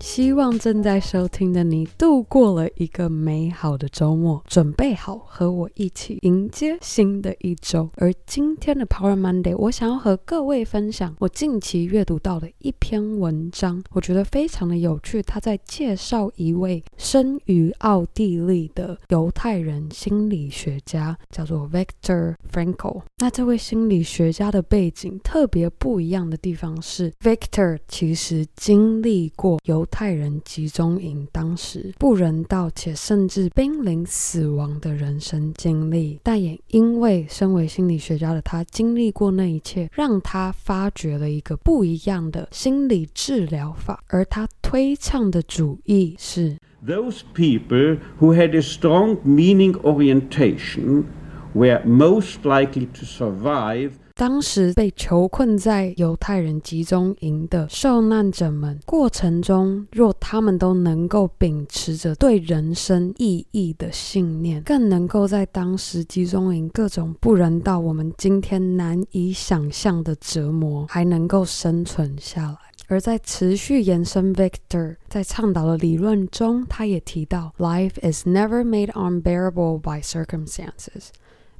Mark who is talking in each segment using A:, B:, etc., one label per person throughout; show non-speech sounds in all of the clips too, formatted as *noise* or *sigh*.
A: 希望正在收听的你度过了一个美好的周末，准备好和我一起迎接新的一周。而今天的 Power Monday，我想要和各位分享我近期阅读到的一篇文章，我觉得非常的有趣。他在介绍一位生于奥地利的犹太人心理学家，叫做 Victor Frankl。那这位心理学家的背景特别不一样的地方是，Victor 其实经历过犹太人集中营当时不人道且甚至濒临死亡的人生经历，但也因为身为心理学家的他经历过那一切，让他发掘了一个不一样的心理治疗法，而他推倡的主义是
B: ：Those people who had a strong meaning orientation were most likely to survive.
A: 当时被囚困在犹太人集中营的受难者们，过程中若他们都能够秉持着对人生意义的信念，更能够在当时集中营各种不人道、我们今天难以想象的折磨，还能够生存下来。而在持续延伸，Victor 在倡导的理论中，他也提到，Life is never made unbearable by circumstances。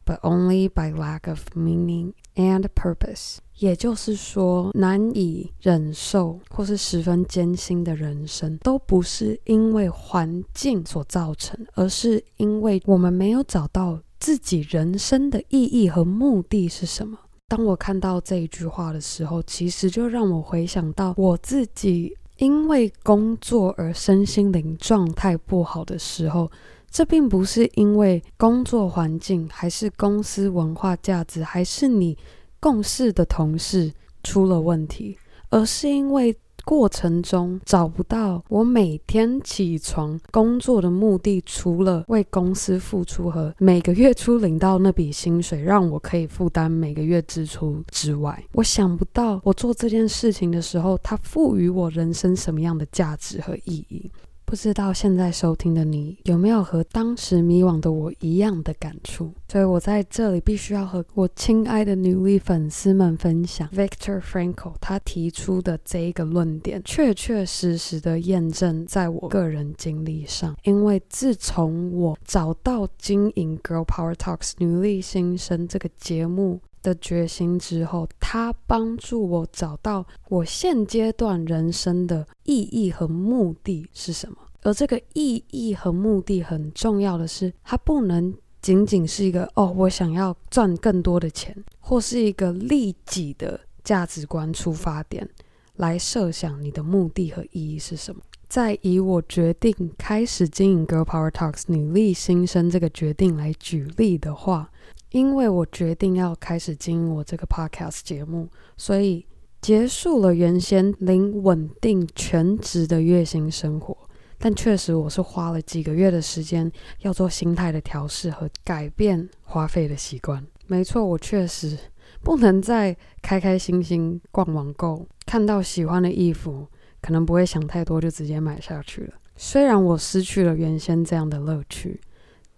A: But only by lack of meaning and purpose，也就是说，难以忍受或是十分艰辛的人生，都不是因为环境所造成，而是因为我们没有找到自己人生的意义和目的是什么。当我看到这一句话的时候，其实就让我回想到我自己因为工作而身心灵状态不好的时候。这并不是因为工作环境，还是公司文化价值，还是你共事的同事出了问题，而是因为过程中找不到我每天起床工作的目的，除了为公司付出和每个月初领到那笔薪水，让我可以负担每个月支出之外，我想不到我做这件事情的时候，它赋予我人生什么样的价值和意义。不知道现在收听的你有没有和当时迷惘的我一样的感触？所以我在这里必须要和我亲爱的女力粉丝们分享，Viktor Frankl 他提出的这一个论点，确确实实的验证在我个人经历上。因为自从我找到经营 Girl Power Talks 女力新生这个节目的决心之后，他帮助我找到我现阶段人生的意义和目的是什么。而这个意义和目的很重要的是，它不能仅仅是一个哦，我想要赚更多的钱，或是一个利己的价值观出发点来设想你的目的和意义是什么。再以我决定开始经营 Girl Power Talks 女力新生这个决定来举例的话。因为我决定要开始经营我这个 podcast 节目，所以结束了原先零稳定全职的月薪生活。但确实，我是花了几个月的时间要做心态的调试和改变花费的习惯。没错，我确实 *laughs* 不能再开开心心逛网购，看到喜欢的衣服，可能不会想太多就直接买下去了。虽然我失去了原先这样的乐趣，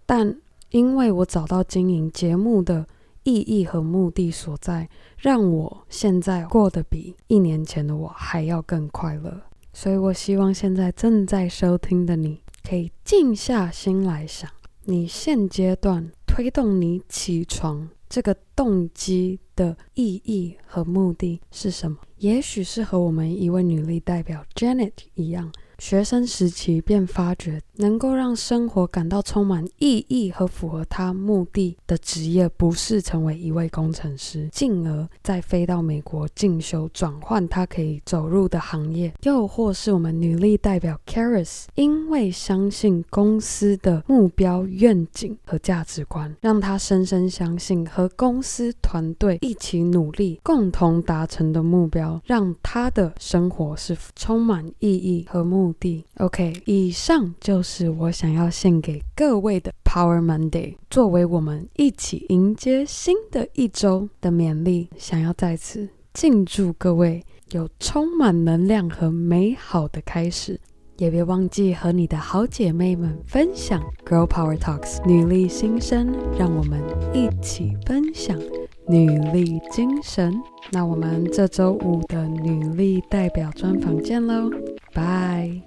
A: 但。因为我找到经营节目的意义和目的所在，让我现在过得比一年前的我还要更快乐。所以我希望现在正在收听的你，可以静下心来想，你现阶段推动你起床这个动机的意义和目的是什么？也许是和我们一位女力代表 Janet 一样。学生时期便发觉，能够让生活感到充满意义和符合他目的的职业，不是成为一位工程师，进而再飞到美国进修，转换他可以走入的行业；又或是我们女力代表 Caris，因为相信公司的目标愿景和价值观，让他深深相信和公司团队一起努力，共同达成的目标，让他的生活是充满意义和目的。OK，以上就是是我想要献给各位的 Power Monday，作为我们一起迎接新的一周的勉励，想要在此敬祝各位有充满能量和美好的开始，也别忘记和你的好姐妹们分享 Girl Power Talks 女力新生，让我们一起分享女力精神。那我们这周五的女力代表专访见喽，拜。